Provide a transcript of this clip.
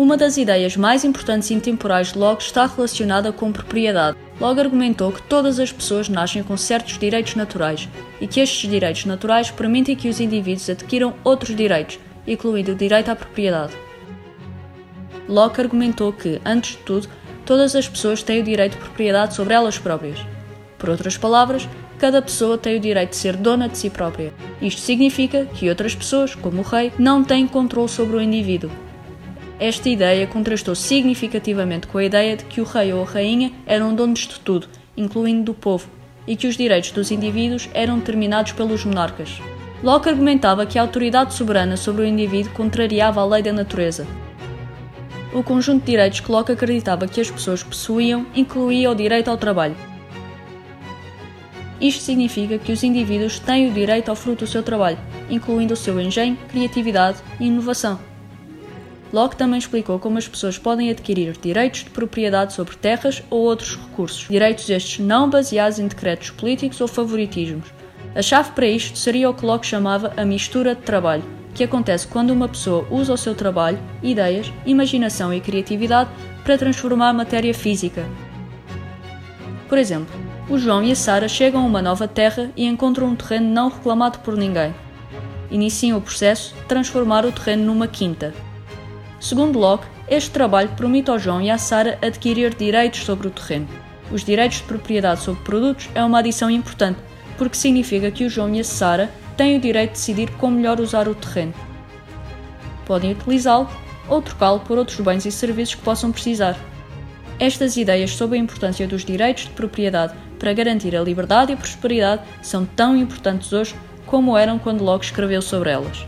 Uma das ideias mais importantes e intemporais de Locke está relacionada com propriedade. Locke argumentou que todas as pessoas nascem com certos direitos naturais e que estes direitos naturais permitem que os indivíduos adquiram outros direitos, incluindo o direito à propriedade. Locke argumentou que, antes de tudo, todas as pessoas têm o direito de propriedade sobre elas próprias. Por outras palavras, cada pessoa tem o direito de ser dona de si própria. Isto significa que outras pessoas, como o rei, não têm controle sobre o indivíduo. Esta ideia contrastou significativamente com a ideia de que o rei ou a rainha eram donos de tudo, incluindo do povo, e que os direitos dos indivíduos eram determinados pelos monarcas. Locke argumentava que a autoridade soberana sobre o indivíduo contrariava a lei da natureza. O conjunto de direitos que Locke acreditava que as pessoas possuíam incluía o direito ao trabalho, isto significa que os indivíduos têm o direito ao fruto do seu trabalho, incluindo o seu engenho, criatividade e inovação. Locke também explicou como as pessoas podem adquirir direitos de propriedade sobre terras ou outros recursos, direitos estes não baseados em decretos políticos ou favoritismos. A chave para isto seria o que Locke chamava a mistura de trabalho, que acontece quando uma pessoa usa o seu trabalho, ideias, imaginação e criatividade para transformar matéria física. Por exemplo, o João e a Sara chegam a uma nova terra e encontram um terreno não reclamado por ninguém. Iniciam o processo de transformar o terreno numa quinta. Segundo Locke, este trabalho permite ao João e à Sara adquirir direitos sobre o terreno. Os direitos de propriedade sobre produtos é uma adição importante, porque significa que o João e a Sara têm o direito de decidir como melhor usar o terreno. Podem utilizá-lo ou trocá-lo por outros bens e serviços que possam precisar. Estas ideias sobre a importância dos direitos de propriedade para garantir a liberdade e a prosperidade são tão importantes hoje como eram quando Locke escreveu sobre elas.